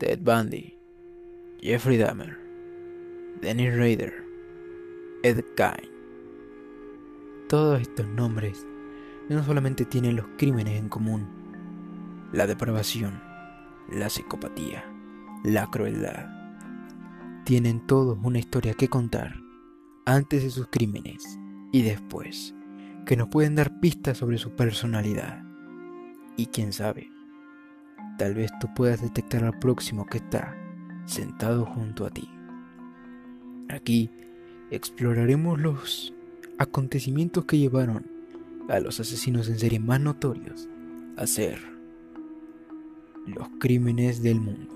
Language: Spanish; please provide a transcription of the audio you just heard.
Ted Bundy, Jeffrey Dahmer, Dennis Rader, Ed Gein. Todos estos nombres no solamente tienen los crímenes en común, la depravación, la psicopatía, la crueldad. Tienen todos una historia que contar antes de sus crímenes y después, que nos pueden dar pistas sobre su personalidad. Y quién sabe, tal vez tú puedas detectar al próximo que está sentado junto a ti. Aquí exploraremos los acontecimientos que llevaron a los asesinos en serie más notorios a ser los crímenes del mundo.